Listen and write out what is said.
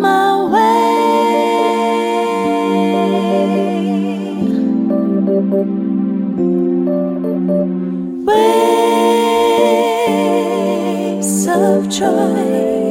my way. Waves of joy.